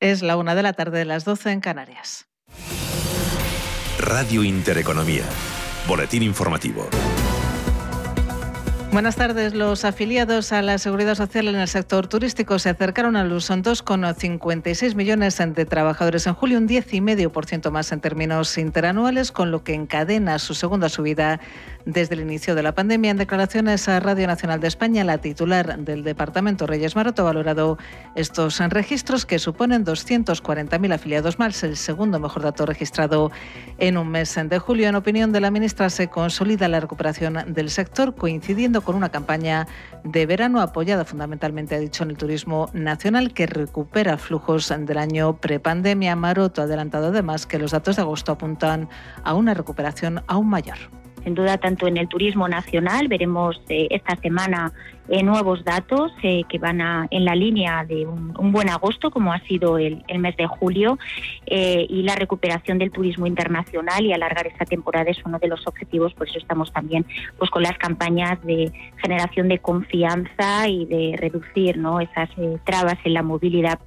Es la una de la tarde de las 12 en Canarias. Radio Intereconomía. Boletín informativo. Buenas tardes. Los afiliados a la Seguridad Social en el sector turístico se acercaron a los 2,56 millones de trabajadores en julio, un 10,5% más en términos interanuales, con lo que encadena su segunda subida desde el inicio de la pandemia. En declaraciones a Radio Nacional de España, la titular del departamento, Reyes Maroto, ha valorado estos registros que suponen 240.000 afiliados más, el segundo mejor dato registrado en un mes de julio. En opinión de la ministra, se consolida la recuperación del sector, coincidiendo con una campaña de verano apoyada fundamentalmente, ha dicho, en el turismo nacional que recupera flujos del año prepandemia. Maroto ha adelantado además que los datos de agosto apuntan a una recuperación aún mayor sin duda tanto en el turismo nacional. Veremos eh, esta semana eh, nuevos datos eh, que van a, en la línea de un, buen agosto, como ha sido el, mes de julio, y la recuperación del turismo internacional y alargar esta temporada es uno de los objetivos. Por eso estamos también pues, con las campañas de generación de confianza y de reducir esas trabas en la movilidad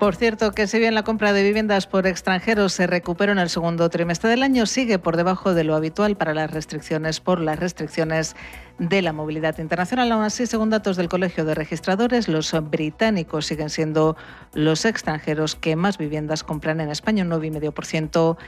por cierto, que si bien la compra de viviendas por extranjeros se recuperó en el segundo trimestre del año, sigue por debajo de lo habitual para las restricciones por las restricciones de la movilidad internacional. Aún así, según datos del Colegio de Registradores, los británicos siguen siendo los extranjeros que más viviendas compran en España, un 9,5%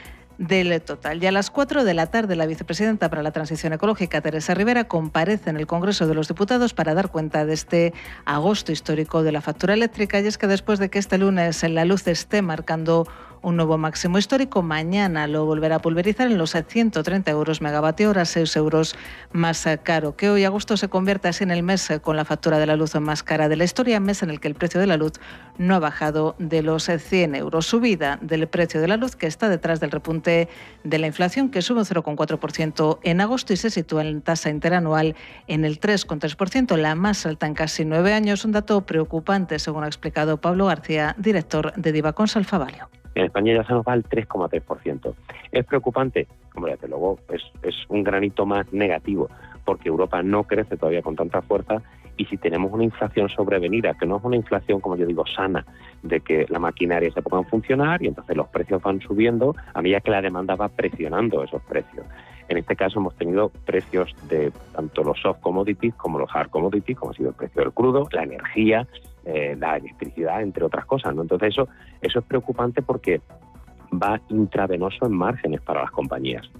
del total. Y a las 4 de la tarde, la vicepresidenta para la Transición Ecológica, Teresa Rivera, comparece en el Congreso de los Diputados para dar cuenta de este agosto histórico de la factura eléctrica. Y es que después de que este lunes la luz esté marcando un nuevo máximo histórico. Mañana lo volverá a pulverizar en los 130 euros megavatio hora, 6 euros más caro que hoy. Agosto se convierte así en el mes con la factura de la luz más cara de la historia, mes en el que el precio de la luz no ha bajado de los 100 euros. Subida del precio de la luz que está detrás del repunte de la inflación que sube un 0,4% en agosto y se sitúa en tasa interanual en el 3,3%, la más alta en casi nueve años. Un dato preocupante, según ha explicado Pablo García, director de Divacons Salfavalio. En España ya se nos va al 3,3%. ¿Es preocupante? Hombre, desde luego es, es un granito más negativo, porque Europa no crece todavía con tanta fuerza y si tenemos una inflación sobrevenida, que no es una inflación, como yo digo, sana, de que la maquinaria se ponga a funcionar y entonces los precios van subiendo a medida que la demanda va presionando esos precios. En este caso hemos tenido precios de tanto los soft commodities como los hard commodities, como ha sido el precio del crudo, la energía, eh, la electricidad, entre otras cosas. ¿no? Entonces eso, eso es preocupante porque va intravenoso en márgenes para las compañías.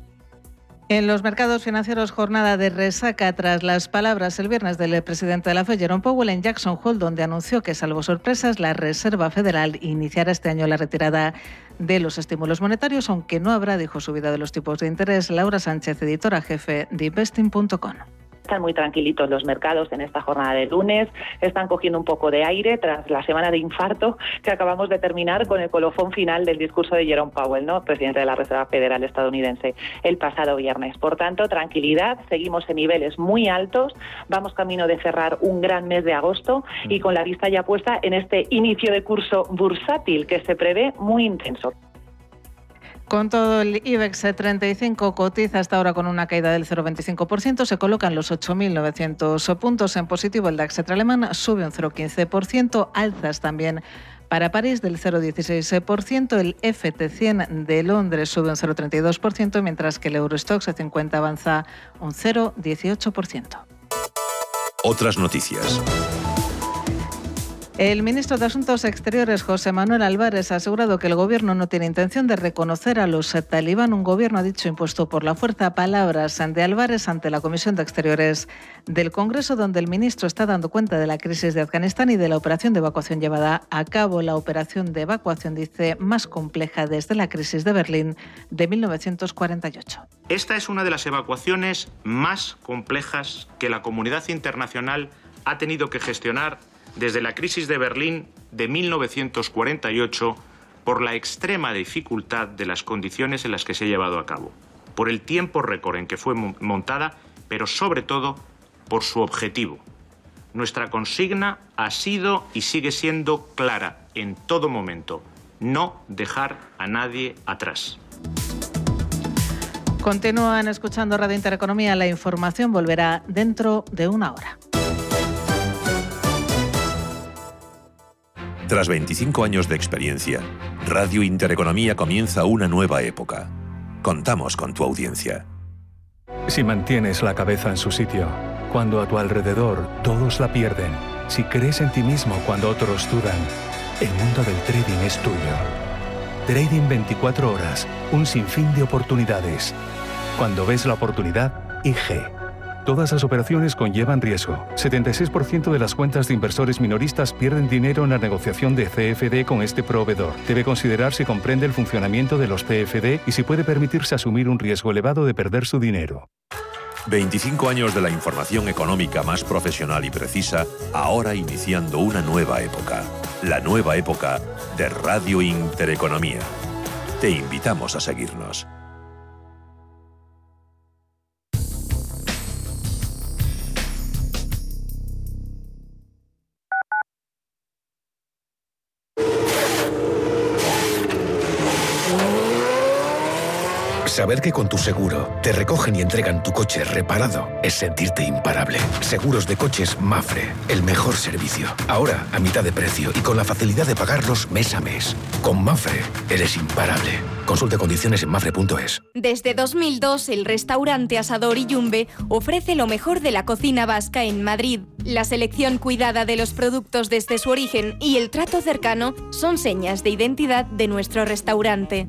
En los mercados financieros, jornada de resaca tras las palabras el viernes del presidente de la Fed, Jerome Powell, en Jackson Hole, donde anunció que, salvo sorpresas, la Reserva Federal iniciará este año la retirada de los estímulos monetarios, aunque no habrá, dijo, subida de los tipos de interés. Laura Sánchez, editora jefe de investing.com. Están muy tranquilitos los mercados en esta jornada de lunes, están cogiendo un poco de aire tras la semana de infarto que acabamos de terminar con el colofón final del discurso de Jerome Powell, ¿no? presidente de la Reserva Federal estadounidense, el pasado viernes. Por tanto, tranquilidad, seguimos en niveles muy altos, vamos camino de cerrar un gran mes de agosto y con la vista ya puesta en este inicio de curso bursátil que se prevé muy intenso. Con todo, el IBEX 35 cotiza hasta ahora con una caída del 0,25%. Se colocan los 8.900 puntos en positivo. El DAX alemán sube un 0,15%. Alzas también para París del 0,16%, el FT100 de Londres sube un 0,32%, mientras que el Eurostoxx 50 avanza un 0,18%. Otras noticias. El ministro de Asuntos Exteriores, José Manuel Álvarez, ha asegurado que el gobierno no tiene intención de reconocer a los talibán, un gobierno, ha dicho, impuesto por la fuerza. Palabras de Álvarez ante la Comisión de Exteriores del Congreso, donde el ministro está dando cuenta de la crisis de Afganistán y de la operación de evacuación llevada a cabo. La operación de evacuación, dice, más compleja desde la crisis de Berlín de 1948. Esta es una de las evacuaciones más complejas que la comunidad internacional ha tenido que gestionar desde la crisis de Berlín de 1948 por la extrema dificultad de las condiciones en las que se ha llevado a cabo, por el tiempo récord en que fue montada, pero sobre todo por su objetivo. Nuestra consigna ha sido y sigue siendo clara en todo momento, no dejar a nadie atrás. Continúan escuchando Radio Intereconomía. La información volverá dentro de una hora. Tras 25 años de experiencia, Radio Intereconomía comienza una nueva época. Contamos con tu audiencia. Si mantienes la cabeza en su sitio, cuando a tu alrededor todos la pierden, si crees en ti mismo cuando otros dudan, el mundo del trading es tuyo. Trading 24 horas, un sinfín de oportunidades. Cuando ves la oportunidad, IG. Todas las operaciones conllevan riesgo. 76% de las cuentas de inversores minoristas pierden dinero en la negociación de CFD con este proveedor. Debe considerar si comprende el funcionamiento de los CFD y si puede permitirse asumir un riesgo elevado de perder su dinero. 25 años de la información económica más profesional y precisa, ahora iniciando una nueva época. La nueva época de Radio Intereconomía. Te invitamos a seguirnos. Saber que con tu seguro te recogen y entregan tu coche reparado es sentirte imparable. Seguros de coches Mafre, el mejor servicio. Ahora a mitad de precio y con la facilidad de pagarlos mes a mes. Con Mafre eres imparable. Consulte condiciones en mafre.es. Desde 2002, el restaurante Asador y Yumbe ofrece lo mejor de la cocina vasca en Madrid. La selección cuidada de los productos desde su origen y el trato cercano son señas de identidad de nuestro restaurante.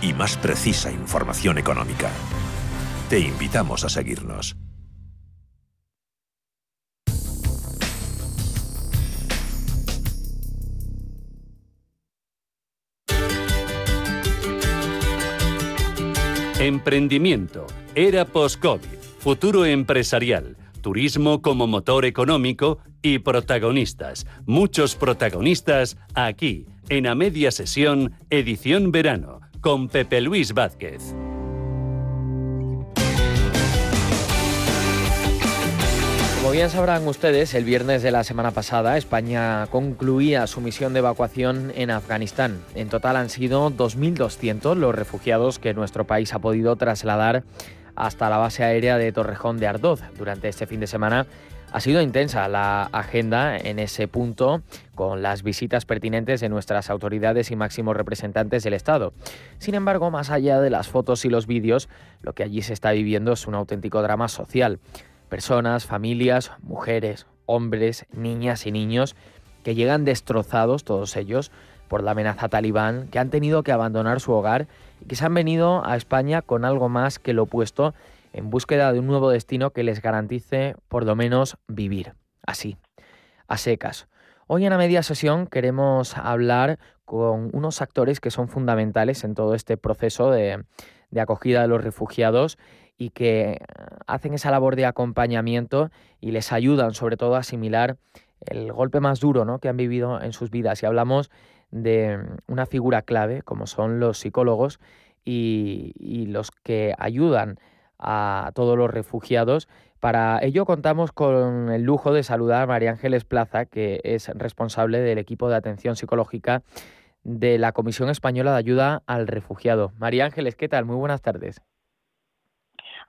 y más precisa información económica. Te invitamos a seguirnos. Emprendimiento, era post-COVID, futuro empresarial, turismo como motor económico y protagonistas, muchos protagonistas aquí, en A Media Sesión, edición verano con Pepe Luis Vázquez. Como bien sabrán ustedes, el viernes de la semana pasada España concluía su misión de evacuación en Afganistán. En total han sido 2.200 los refugiados que nuestro país ha podido trasladar hasta la base aérea de Torrejón de Ardoz durante este fin de semana ha sido intensa la agenda en ese punto, con las visitas pertinentes de nuestras autoridades y máximos representantes del Estado. Sin embargo, más allá de las fotos y los vídeos, lo que allí se está viviendo es un auténtico drama social. Personas, familias, mujeres, hombres, niñas y niños que llegan destrozados, todos ellos, por la amenaza talibán, que han tenido que abandonar su hogar y que se han venido a España con algo más que lo opuesto en búsqueda de un nuevo destino que les garantice por lo menos vivir, así, a secas. Hoy en la media sesión queremos hablar con unos actores que son fundamentales en todo este proceso de, acogida de los refugiados y que hacen esa labor de acompañamiento y les ayudan sobre todo a asimilar el golpe más duro ¿no? que han vivido en sus vidas. Y hablamos de una figura clave como son los psicólogos y los que ayudan a todos los refugiados. Para ello contamos con el lujo de saludar a María Ángeles Plaza, que es responsable del equipo de atención psicológica de la Comisión Española de Ayuda al Refugiado. María Ángeles, ¿qué tal? Muy buenas tardes.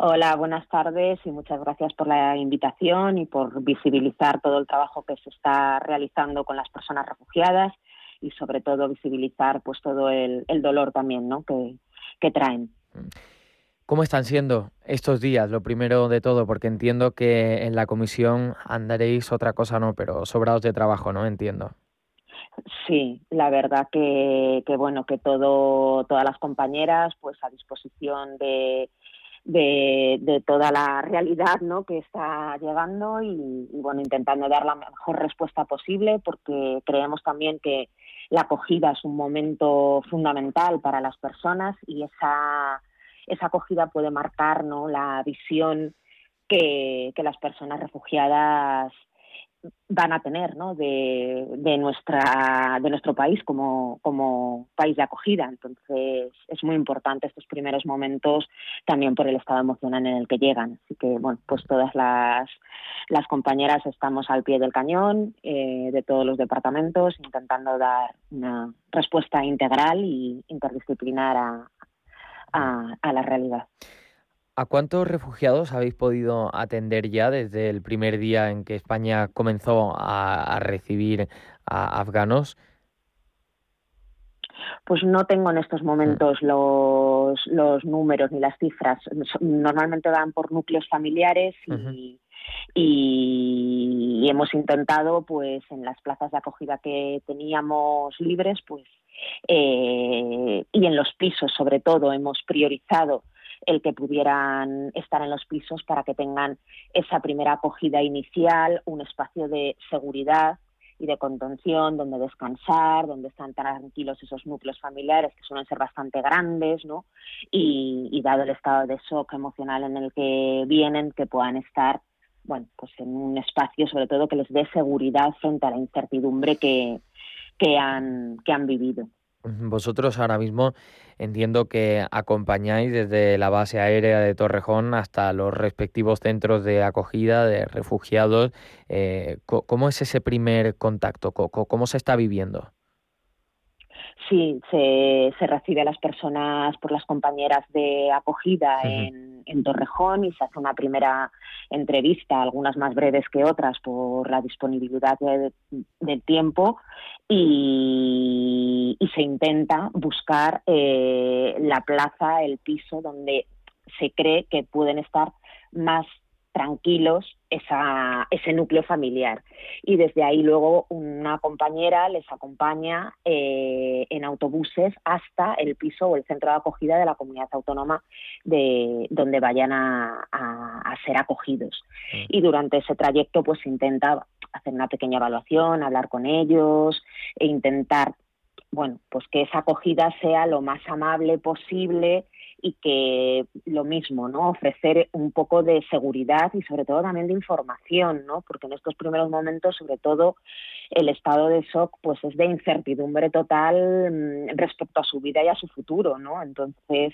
Hola, buenas tardes y muchas gracias por la invitación y por visibilizar todo el trabajo que se está realizando con las personas refugiadas y sobre todo visibilizar pues todo el, dolor también ¿no? que, que traen. ¿Cómo están siendo estos días? Lo primero de todo, porque entiendo que en la comisión andaréis otra cosa, no, pero sobrados de trabajo, ¿no? Entiendo. Sí, la verdad que, que bueno, que todo, todas las compañeras, pues a disposición de, toda la realidad ¿no? que está llegando y, bueno, intentando dar la mejor respuesta posible porque creemos también que la acogida es un momento fundamental para las personas y esa, esa acogida puede marcar la visión que, que las personas refugiadas van a tener ¿no? de, de, nuestra, de nuestro país como, como país de acogida. Entonces es muy importante estos primeros momentos también por el estado emocional en el que llegan. Así que bueno, pues todas las, las compañeras estamos al pie del cañón eh, de todos los departamentos intentando dar una respuesta integral y interdisciplinar a, a, a la realidad. ¿A cuántos refugiados habéis podido atender ya desde el primer día en que España comenzó a, recibir a afganos? Pues no tengo en estos momentos los, los números ni las cifras. Normalmente van por núcleos familiares y, y, hemos intentado, pues en las plazas de acogida que teníamos libres, pues eh, y en los pisos sobre todo hemos priorizado el que pudieran estar en los pisos para que tengan esa primera acogida inicial, un espacio de seguridad y de contención, donde descansar, donde están tranquilos esos núcleos familiares que suelen ser bastante grandes, ¿no? Y, dado el estado de shock emocional en el que vienen, que puedan estar, bueno, pues en un espacio sobre todo que les dé seguridad frente a la incertidumbre que, que, han, que han vivido. Vosotros ahora mismo entiendo que acompañáis desde la base aérea de Torrejón hasta los respectivos centros de acogida de refugiados. Eh, ¿Cómo es ese primer contacto? ¿Cómo se está viviendo? Sí, se, se, recibe a las personas por las compañeras de acogida en, en, Torrejón y se hace una primera entrevista, algunas más breves que otras por la disponibilidad del tiempo y, y, se intenta buscar eh, la plaza, el piso donde se cree que pueden estar más tranquilos esa, ese núcleo familiar. Y desde ahí luego una compañera les acompaña eh, en autobuses hasta el piso o el centro de acogida de la comunidad autónoma de donde vayan a, a, ser acogidos. Y durante ese trayecto pues intenta hacer una pequeña evaluación, hablar con ellos e intentar bueno, pues que esa acogida sea lo más amable posible y que lo mismo, ¿no? Ofrecer un poco de seguridad y sobre todo también de información, ¿no? Porque en estos primeros momentos, sobre todo, el estado de shock pues es de incertidumbre total mm, respecto a su vida y a su futuro, ¿no? Entonces,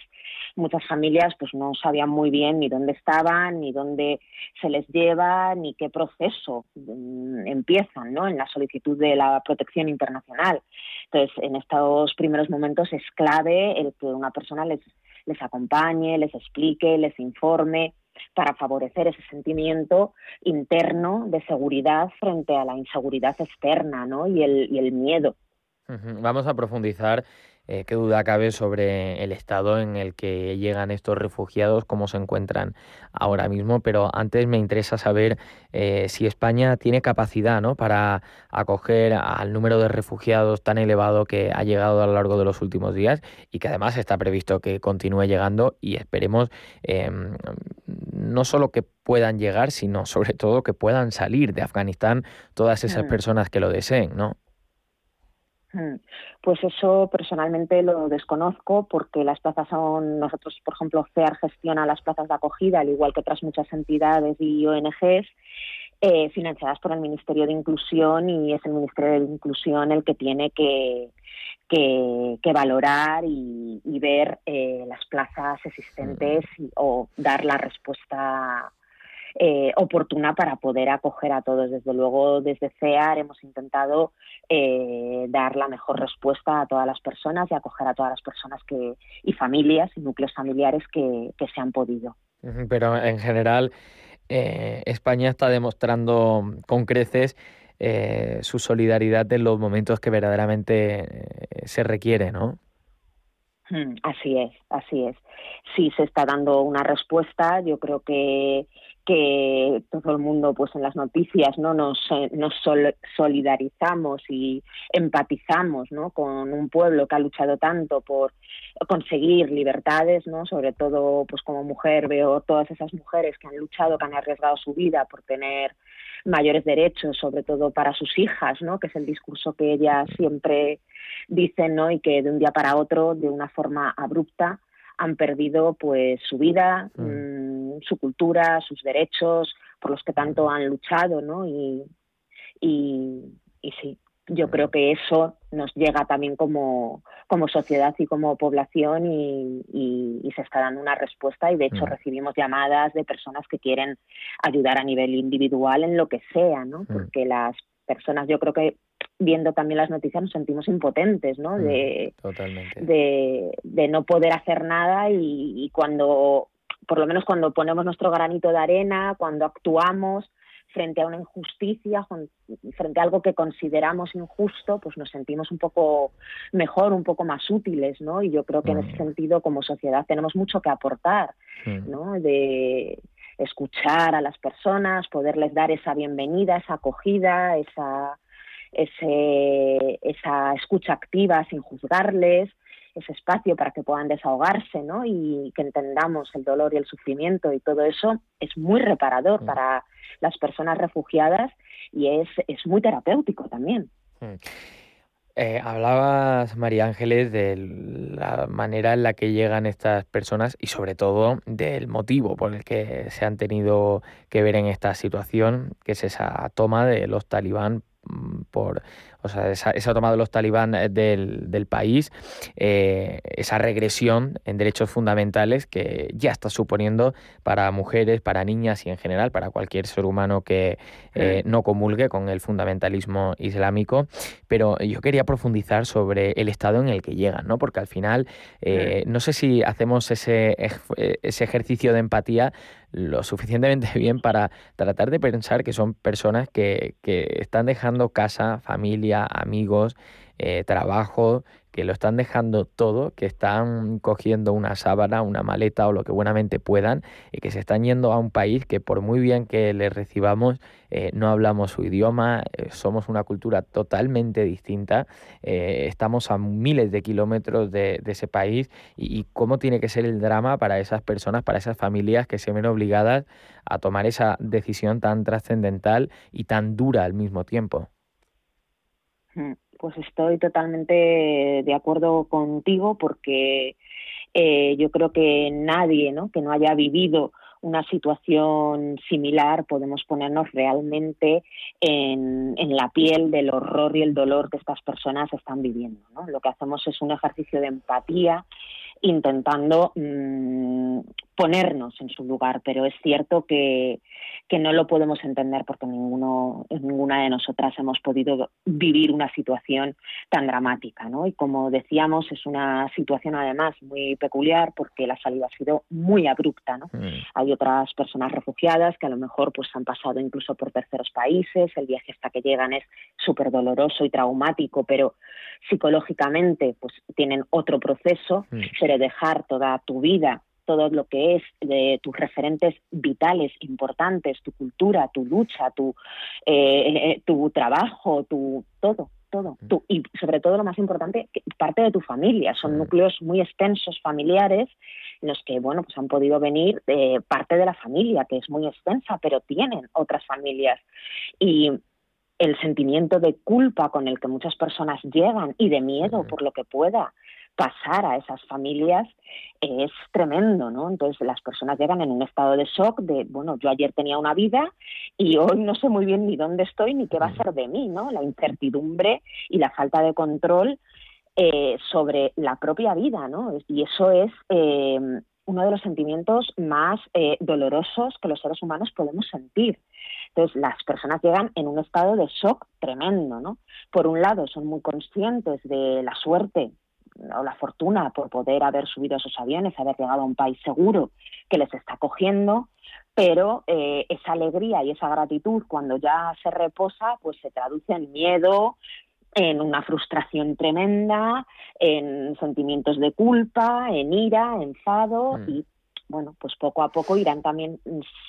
muchas familias pues no sabían muy bien ni dónde estaban, ni dónde se les lleva, ni qué proceso mm, empiezan, ¿no? En la solicitud de la protección internacional. Entonces, en estos primeros momentos es clave el que una persona les les acompañe, les explique, les informe para favorecer ese sentimiento interno de seguridad frente a la inseguridad externa ¿no? y, el, y el miedo. Vamos a profundizar eh, qué duda cabe sobre el estado en el que llegan estos refugiados, cómo se encuentran ahora mismo, pero antes me interesa saber eh, si España tiene capacidad ¿no? para acoger al número de refugiados tan elevado que ha llegado a lo largo de los últimos días y que además está previsto que continúe llegando y esperemos em, no solo que puedan llegar, sino sobre todo que puedan salir de Afganistán todas esas personas que lo deseen, ¿no? Pues eso personalmente lo desconozco porque las plazas son, nosotros por ejemplo CEAR gestiona las plazas de acogida al igual que otras muchas entidades y ONGs eh, financiadas por el Ministerio de Inclusión y es el Ministerio de Inclusión el que tiene que, que, valorar y, ver eh, las plazas existentes o dar la respuesta eh, oportuna para poder acoger a todos. Desde luego, desde CEAR hemos intentado eh, dar la mejor respuesta a todas las personas y acoger a todas las personas que, y familias y núcleos familiares que, que se han podido. Pero en general, eh, España está demostrando con creces eh, su solidaridad en los momentos que verdaderamente se requiere, ¿no? Hmm, así es, así es. Sí se está dando una respuesta. Yo creo que, que todo el mundo, pues en las noticias, no nos, eh, nos solidarizamos y empatizamos, ¿no? Con un pueblo que ha luchado tanto por conseguir libertades, ¿no? Sobre todo, pues como mujer veo todas esas mujeres que han luchado, que han arriesgado su vida por tener mayores derechos, sobre todo para sus hijas, ¿no? que es el discurso que ellas siempre dicen ¿no? y que de un día para otro, de una forma abrupta, han perdido pues su vida, mm. Su cultura, sus derechos, por los que tanto han luchado, ¿no? Y, y, y sí, yo creo que eso nos llega también como, como sociedad y como población y, se está dando una respuesta y de hecho recibimos llamadas de personas que quieren ayudar a nivel individual en lo que sea, ¿no? Porque las personas, yo creo que viendo también las noticias nos sentimos impotentes, ¿no? De, de, de, no poder hacer nada y, y cuando, por lo menos cuando ponemos nuestro granito de arena, cuando actuamos, frente a una injusticia, frente a algo que consideramos injusto, pues nos sentimos un poco mejor, un poco más útiles, ¿no? Y yo creo que en ese mm. sentido, como sociedad, tenemos mucho que aportar, mm. ¿no? De escuchar a las personas, poderles dar esa bienvenida, esa acogida, esa, ese, esa escucha activa sin juzgarles, ese espacio para que puedan desahogarse ¿no? y que entendamos el dolor y el sufrimiento y todo eso es muy reparador mm. para las personas refugiadas y es, es muy terapéutico también. Mm. Eh, hablabas, María Ángeles, de la manera en la que llegan estas personas y sobre todo del motivo por el que se han tenido que ver en esta situación, que es esa toma de los talibán mm, por o sea, esa, toma de los talibán eh, del, país, eh, esa regresión en derechos fundamentales que ya está suponiendo para mujeres, para niñas y en general para cualquier ser humano que eh, no comulgue con el fundamentalismo islámico. Pero yo quería profundizar sobre el estado en el que llegan, ¿no? Porque al final, no sé si hacemos ese, ese ejercicio de empatía lo suficientemente bien para tratar de pensar que son personas que, que están dejando casa, familia, amigos, eh, trabajo, que lo están dejando todo, que están cogiendo una sábana, una maleta o lo que buenamente puedan, y que se están yendo a un país que por muy bien que les recibamos, eh, no hablamos su idioma, eh, somos una cultura totalmente distinta, estamos a miles de kilómetros de, ese país y, y, cómo tiene que ser el drama para esas personas, para esas familias que se ven obligadas a tomar esa decisión tan trascendental y tan dura al mismo tiempo. Pues estoy totalmente de acuerdo contigo porque eh, yo creo que nadie ¿no? que no haya vivido una situación similar podemos ponernos realmente en, la piel del horror y el dolor que estas personas están viviendo. Lo que hacemos es un ejercicio de empatía intentando mmm, ponernos en su lugar, pero es cierto que, que, no lo podemos entender porque ninguno, ninguna de nosotras hemos podido vivir una situación tan dramática. ¿no? Y como decíamos, es una situación además muy peculiar porque la salida ha sido muy abrupta. ¿no? Mm. Hay otras personas refugiadas que a lo mejor pues, han pasado incluso por terceros países, el viaje hasta que llegan es súper doloroso y traumático, pero psicológicamente pues, tienen otro proceso, mm. pero dejar toda tu vida todo lo que es de tus referentes vitales importantes, tu cultura, tu lucha, tu, eh, eh, tu trabajo, tu todo, todo. Y sobre todo lo más importante, parte de tu familia. Son núcleos muy extensos familiares en los que, bueno, pues han podido venir eh, parte de la familia, que es muy extensa, pero tienen otras familias. Y el sentimiento de culpa con el que muchas personas llegan y de miedo por lo que pueda pasar a esas familias es tremendo, ¿no? Entonces las personas llegan en un estado de shock de, bueno, yo ayer tenía una vida y hoy no sé muy bien ni dónde estoy ni qué va a ser de mí, ¿no? La incertidumbre y la falta de control eh, sobre la propia vida, ¿no? Y eso es eh, uno de los sentimientos más eh, dolorosos que los seres humanos podemos sentir. Entonces, las personas llegan en un estado de shock tremendo, ¿no? Por un lado, son muy conscientes de la suerte o la fortuna por poder haber subido esos aviones, haber llegado a un país seguro que les está cogiendo, pero eh, esa alegría y esa gratitud cuando ya se reposa, pues se traduce en miedo, en una frustración tremenda, en sentimientos de culpa, en ira, enfado mm. y bueno, pues poco a poco irán también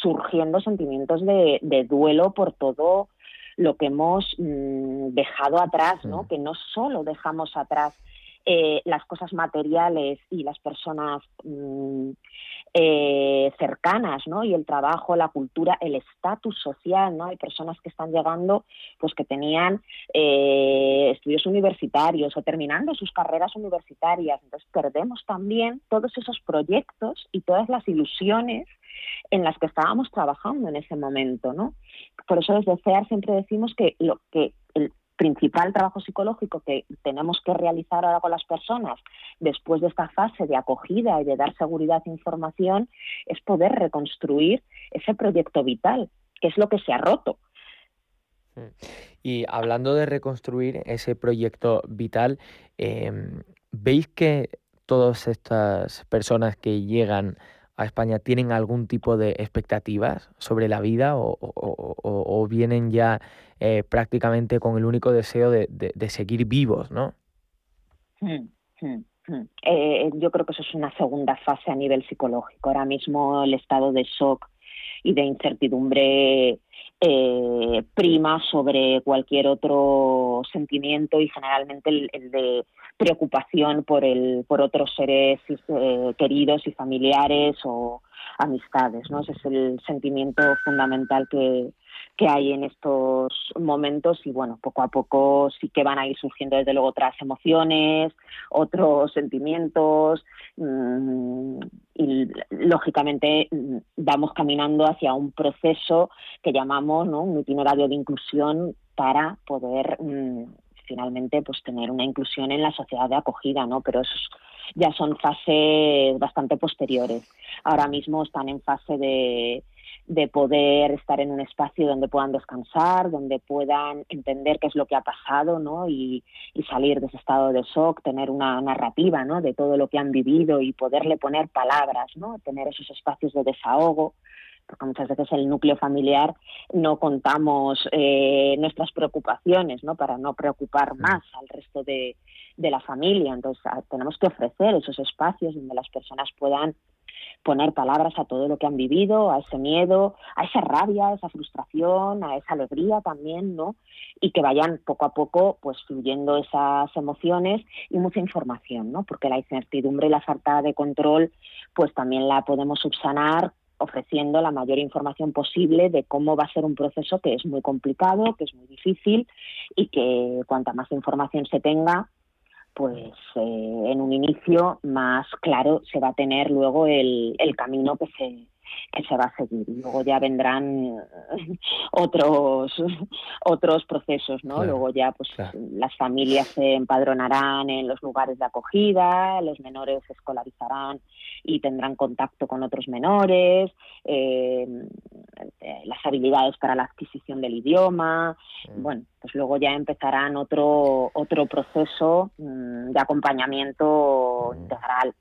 surgiendo sentimientos de, duelo por todo lo que hemos mm, dejado atrás, ¿no? Mm. Que no solo dejamos atrás eh, las cosas materiales y las personas mm, eh, cercanas, ¿no? Y el trabajo, la cultura, el estatus social, ¿no? Hay personas que están llegando, pues que tenían eh, estudios universitarios o terminando sus carreras universitarias. Entonces perdemos también todos esos proyectos y todas las ilusiones en las que estábamos trabajando en ese momento, ¿no? Por eso desde CEAR siempre decimos que lo que principal trabajo psicológico que tenemos que realizar ahora con las personas después de esta fase de acogida y de dar seguridad e información es poder reconstruir ese proyecto vital, que es lo que se ha roto. Y hablando de reconstruir ese proyecto vital, em, ¿veis que todas estas personas que llegan a España tienen algún tipo de expectativas sobre la vida o, vienen ya eh, prácticamente con el único deseo de, seguir vivos, ¿no? Eh, yo creo que eso es una segunda fase a nivel psicológico. Ahora mismo el estado de shock y de incertidumbre eh, prima sobre cualquier otro sentimiento y generalmente el, de preocupación por el por otros seres eh, queridos y familiares o amistades no ese es el sentimiento fundamental que, que hay en estos momentos y bueno, poco a poco sí que van a ir surgiendo desde luego otras emociones, otros sentimientos mm, y lógicamente mm, vamos caminando hacia un proceso que llamamos ¿no? un itinerario de inclusión para poder finalmente pues tener una inclusión en la sociedad de acogida, ¿no? Pero esos ya son fases bastante posteriores. Ahora mismo están en fase de de poder estar en un espacio donde puedan descansar, donde puedan entender qué es lo que ha pasado, ¿no? Y, salir de ese estado de shock, tener una narrativa, ¿no? De todo lo que han vivido y poderle poner palabras, ¿no? Tener esos espacios de desahogo porque muchas veces el núcleo familiar no contamos eh, nuestras preocupaciones, ¿no? Para no preocupar más al resto de, de la familia. Entonces, ah, tenemos que ofrecer esos espacios donde las personas puedan poner palabras a todo lo que han vivido, a ese miedo, a esa rabia, a esa frustración, a esa alegría también, ¿no? Y que vayan poco a poco pues fluyendo esas emociones y mucha información, ¿no? Porque la incertidumbre y la falta de control pues también la podemos subsanar ofreciendo la mayor información posible de cómo va a ser un proceso que es muy complicado, que es muy difícil y que cuanta más información se tenga, pues eh, en un inicio más claro se va a tener luego el, el camino que se, que se va a seguir. Luego ya vendrán otros otros procesos, ¿no? luego ya pues las familias se empadronarán en los lugares de acogida, los menores se escolarizarán y tendrán contacto con otros menores, eh, las habilidades para la adquisición del idioma, mm. bueno, pues luego ya empezarán otro otro proceso mm, de acompañamiento mm. integral.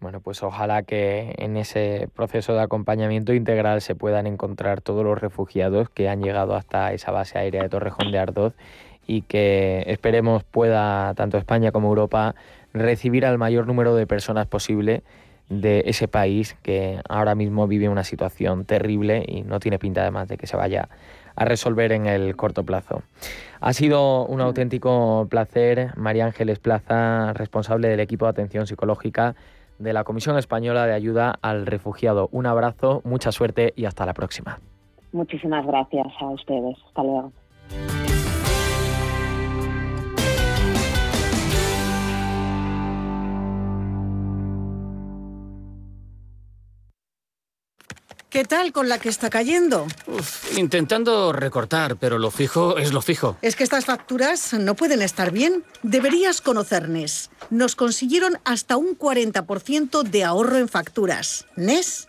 Bueno, pues ojalá que en ese proceso de acompañamiento integral se puedan encontrar todos los refugiados que han llegado hasta esa base aérea de Torrejón de Ardoz y que esperemos pueda tanto España como Europa recibir al mayor número de personas posible de ese país que ahora mismo vive una situación terrible y no tiene pinta además de que se vaya a resolver en el corto plazo. Ha sido un auténtico placer, María Ángeles Plaza, responsable del equipo de atención psicológica de la Comisión Española de Ayuda al Refugiado. Un abrazo, mucha suerte y hasta la próxima. Muchísimas gracias a ustedes. Hasta luego. ¿Qué tal con la que está cayendo? intentando recortar, pero lo fijo es lo fijo. Es que estas facturas no pueden estar bien. Deberías conocer NES. Nos consiguieron hasta un 40% de ahorro en facturas. NES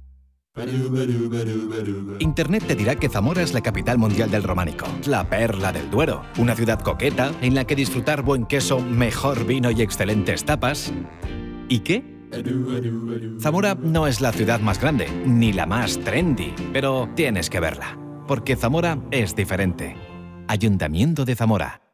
Internet te dirá que Zamora es la capital mundial del románico, la perla del Duero, una ciudad coqueta en la que disfrutar buen queso, mejor vino y excelentes tapas. ¿Y qué? Zamora no es la ciudad más grande, ni la más trendy, pero tienes que verla, porque Zamora es diferente. Ayuntamiento de Zamora.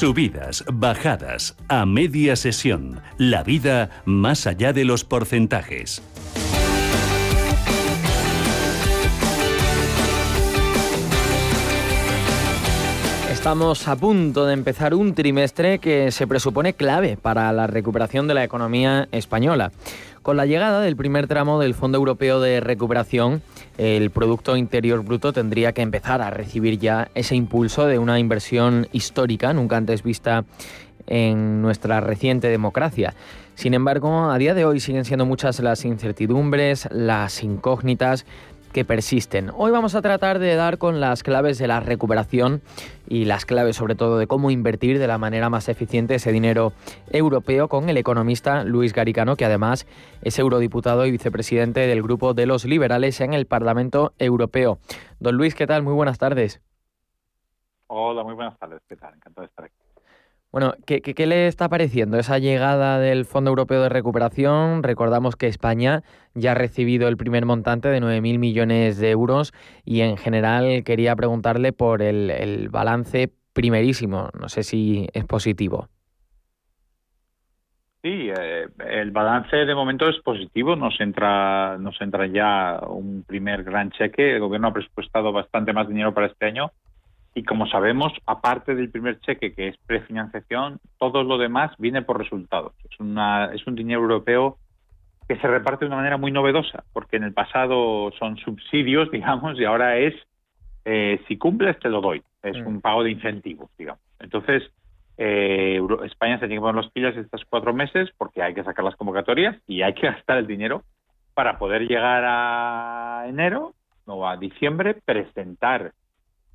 Subidas, bajadas, a media sesión. La vida más allá de los porcentajes. Estamos a punto de empezar un trimestre que se presupone clave para la recuperación de la economía española. Con la llegada del primer tramo del Fondo Europeo de Recuperación, el Producto Interior Bruto tendría que empezar a recibir ya ese impulso de una inversión histórica, nunca antes vista en nuestra reciente democracia. Sin embargo, a día de hoy siguen siendo muchas las incertidumbres, las incógnitas que persisten. Hoy vamos a tratar de dar con las claves de la recuperación y las claves sobre todo de cómo invertir de la manera más eficiente ese dinero europeo con el economista Luis Garicano, que además es eurodiputado y vicepresidente del grupo de los liberales en el Parlamento Europeo. Don Luis, ¿qué tal? Muy buenas tardes. Hola, muy buenas tardes. ¿Qué tal? Encantado de estar aquí. Bueno, ¿qué, ¿qué, le está pareciendo esa llegada del Fondo Europeo de Recuperación? Recordamos que España ya ha recibido el primer montante de 9.000 millones de euros y en general quería preguntarle por el, el balance primerísimo. No sé si es positivo. Sí, eh, el balance de momento es positivo. Nos entra, nos entra ya un primer gran cheque. El gobierno ha presupuestado bastante más dinero para este año y como sabemos, aparte del primer cheque, que es prefinanciación, todo lo demás viene por resultados. Es, una, es un dinero europeo que se reparte de una manera muy novedosa, porque en el pasado son subsidios, digamos, y ahora es, eh, si cumples, te lo doy. Es mm. un pago de incentivos, digamos. Entonces, eh, España se tiene que poner los pilas estos cuatro meses porque hay que sacar las convocatorias y hay que gastar el dinero para poder llegar a enero o a diciembre, presentar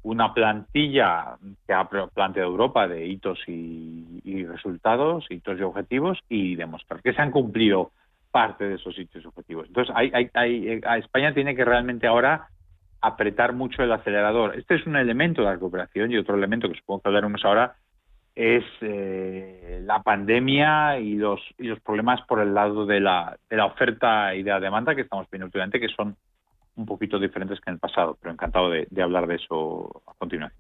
una plantilla que ha planteado Europa de hitos y, resultados, hitos y objetivos y demostrar que se han cumplido parte de esos hitos y objetivos. Entonces, hay, a España tiene que realmente ahora apretar mucho el acelerador. Este es un elemento de la recuperación y otro elemento que supongo que hablaremos ahora es eh, la pandemia y los, y los problemas por el lado de la, de la oferta y de la demanda que estamos viendo últimamente, que son un poquito diferentes que en el pasado, pero encantado de, hablar de eso a continuación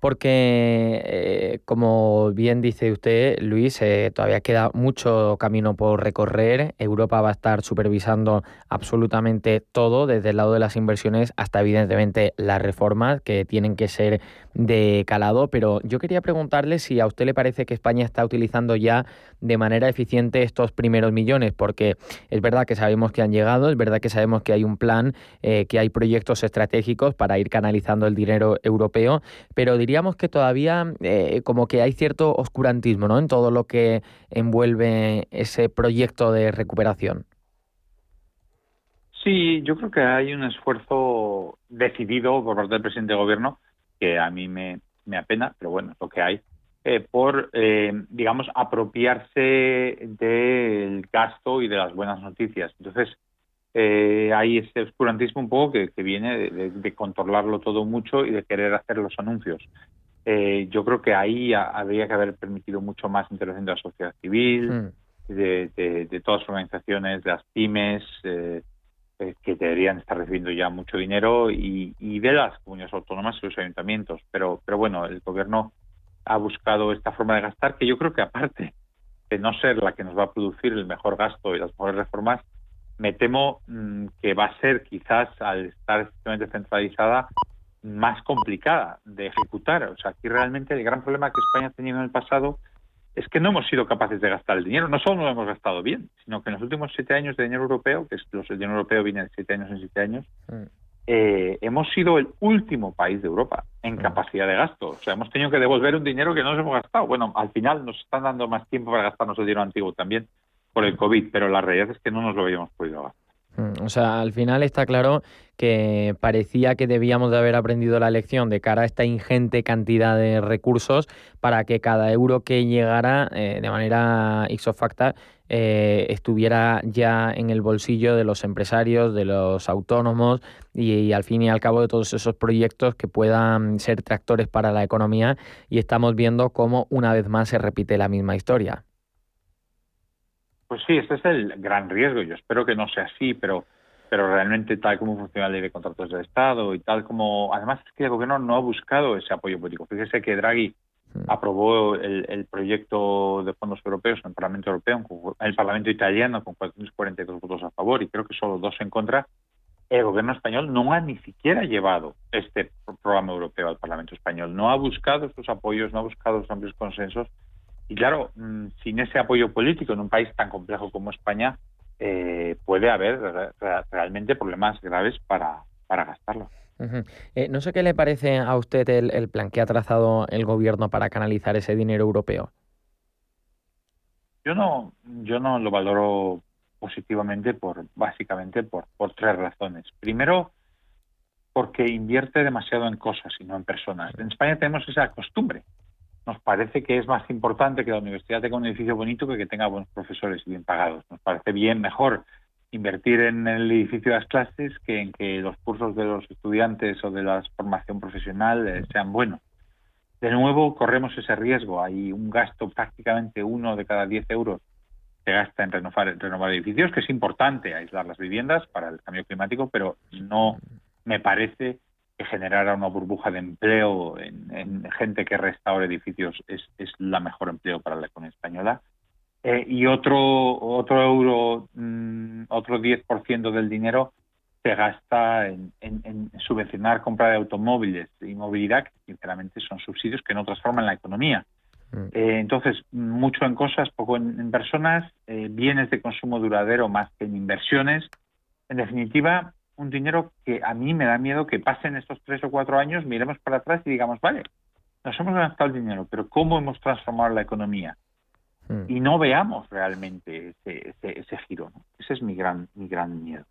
porque, eh, como bien dice usted, Luis, eh, todavía queda mucho camino por recorrer. Europa va a estar supervisando absolutamente todo, desde el lado de las inversiones hasta, evidentemente, las reformas que tienen que ser de calado. Pero yo quería preguntarle si a usted le parece que España está utilizando ya de manera eficiente estos primeros millones, porque es verdad que sabemos que han llegado, es verdad que sabemos que hay un plan, eh, que hay proyectos estratégicos para ir canalizando el dinero europeo, pero diríamos que todavía eh, como que hay cierto oscurantismo ¿no? en todo lo que envuelve ese proyecto de recuperación. Sí, yo creo que hay un esfuerzo decidido por parte del presidente de gobierno, que a mí me, me apena, pero bueno, lo que hay, eh, por, eh, digamos, apropiarse del gasto y de las buenas noticias. Entonces, eh, hay este oscurantismo un poco que, viene de, controlarlo todo mucho y de querer hacer los anuncios. Eh, yo creo que ahí habría que haber permitido mucho más intervención de la sociedad civil, hmm. de, todas las organizaciones, de las pymes, eh, eh, que deberían estar recibiendo ya mucho dinero y, de las comunidades autónomas y los ayuntamientos. Pero, pero bueno, el gobierno ha buscado esta forma de gastar que yo creo que aparte de no ser la que nos va a producir el mejor gasto y las mejores reformas, me temo mm, que va a ser quizás al estar extremadamente centralizada más complicada de ejecutar. O sea, aquí realmente el gran problema que España ha tenido en el pasado es que no hemos sido capaces de gastar el dinero. No solo no lo hemos gastado bien, sino que en los últimos siete años de dinero europeo, que es el dinero europeo viene de siete años en siete años, mm. eh, hemos sido el último país de Europa en mm. capacidad de gasto. O sea, hemos tenido que devolver un dinero que no nos hemos gastado. Bueno, al final nos están dando más tiempo para gastarnos el dinero antiguo también por el COVID, pero la realidad es que no nos lo habíamos podido gastar. Mm, o sea, al final está claro que parecía que debíamos de haber aprendido la lección de cara a esta ingente cantidad de recursos para que cada euro que llegara eh, de manera ixofacta eh, estuviera ya en el bolsillo de los empresarios, de los autónomos y, al fin y al cabo de todos esos proyectos que puedan ser tractores para la economía y estamos viendo cómo una vez más se repite la misma historia. Pues sí, este es el gran riesgo. Yo espero que no sea así, pero pero realmente tal como funciona la ley de contratos del Estado y tal como... Además es que el gobierno no ha buscado ese apoyo político. Fíjese que Draghi mm. aprobó el, proyecto de fondos europeos en el Parlamento Europeo, en el Parlamento italiano con 442 votos a favor y creo que solo dos en contra. El gobierno español no ha ni siquiera llevado este programa europeo al Parlamento español, no ha buscado estos apoyos, no ha buscado los amplios consensos y claro, mm, sin ese apoyo político en un país tan complejo como España, eh, puede haber realmente problemas graves para, para gastarlo. Eh, no sé qué le parece a usted el, plan que ha trazado el gobierno para canalizar ese dinero europeo. Yo no, yo no lo valoro positivamente por básicamente por, por tres razones. Primero, porque invierte demasiado en cosas y no en personas. En España tenemos esa costumbre nos parece que es más importante que la universidad tenga un edificio bonito que que tenga buenos profesores y bien pagados. Nos parece bien mejor invertir en el edificio de las clases que en que los cursos de los estudiantes o de la formación profesional eh, sean buenos. De nuevo, corremos ese riesgo. Hay un gasto prácticamente uno de cada diez euros que gasta en renovar, renovar edificios, que es importante aislar las viviendas para el cambio climático, pero no me parece que generara una burbuja de empleo en, gente que restaure edificios es, es la mejor empleo para la economía española. Eh, y otro, otro euro, mm, otro 10% del dinero se gasta en, subvencionar compra de automóviles y movilidad, que sinceramente son subsidios que no transforman la economía. Mm. Eh, entonces, mucho en cosas, poco en, personas, eh, bienes de consumo duradero más que en inversiones. En definitiva, un dinero que a mí me da miedo que pasen estos tres o cuatro años, miremos para atrás y digamos, vale, nos hemos gastado el dinero, pero ¿cómo hemos transformado la economía? Hmm. Y no veamos realmente ese, ese, giro. Ese es mi gran, mi gran miedo.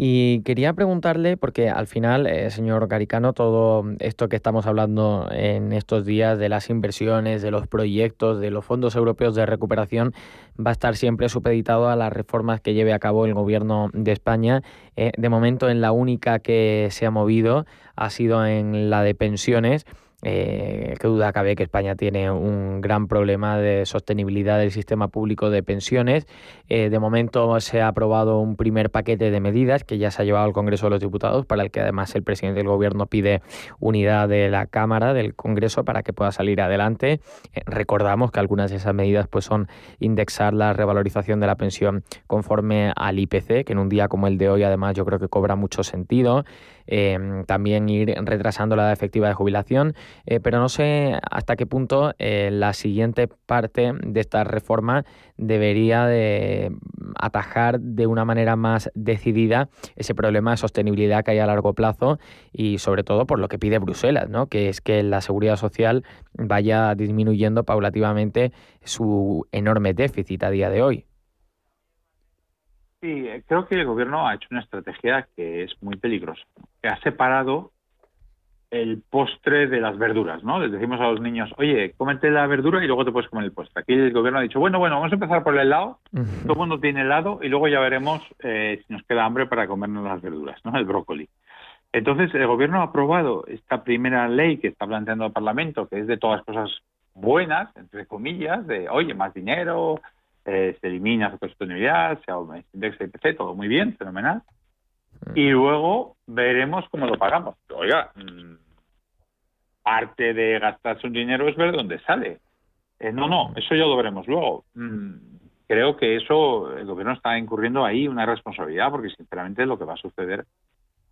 Y quería preguntarle, porque al final, eh, señor Garicano, todo esto que estamos hablando en estos días de las inversiones, de los proyectos, de los fondos europeos de recuperación, va a estar siempre supeditado a las reformas que lleve a cabo el gobierno de España. Eh, de momento, en la única que se ha movido ha sido en la de pensiones. Eh, qué duda cabe que España tiene un gran problema de sostenibilidad del sistema público de pensiones. Eh, de momento se ha aprobado un primer paquete de medidas que ya se ha llevado al Congreso de los Diputados, para el que además el presidente del Gobierno pide unidad de la Cámara, del Congreso, para que pueda salir adelante. Eh, recordamos que algunas de esas medidas pues, son indexar la revalorización de la pensión conforme al IPC, que en un día como el de hoy además yo creo que cobra mucho sentido. Em, también ir retrasando la edad efectiva de jubilación, eh, pero no sé hasta qué punto eh, la siguiente parte de esta reforma debería de atajar de una manera más decidida ese problema de sostenibilidad que hay a largo plazo y sobre todo por lo que pide Bruselas, ¿no? que es que la seguridad social vaya disminuyendo paulativamente su enorme déficit a día de hoy. Sí, eh, creo que el gobierno ha hecho una estrategia que es muy peligrosa, que ha separado el postre de las verduras, ¿no? Les decimos a los niños, oye, cómete la verdura y luego te puedes comer el postre. Aquí el gobierno ha dicho, bueno, bueno, vamos a empezar por el helado, todo el mundo tiene helado y luego ya veremos eh, si nos queda hambre para comernos las verduras, ¿no? El brócoli. Entonces, el gobierno ha aprobado esta primera ley que está planteando el Parlamento, que es de todas cosas buenas, entre comillas, de, oye, más dinero, eh, se elimina su sostenibilidad, se aumenta el index de IPC, todo muy bien, fenomenal. Y luego veremos cómo lo pagamos. Oiga, mm, parte de gastarse un dinero es ver dónde sale. Eh, no, no, eso ya lo veremos luego. Mm, creo que eso, el gobierno está incurriendo ahí una responsabilidad, porque sinceramente lo que va a suceder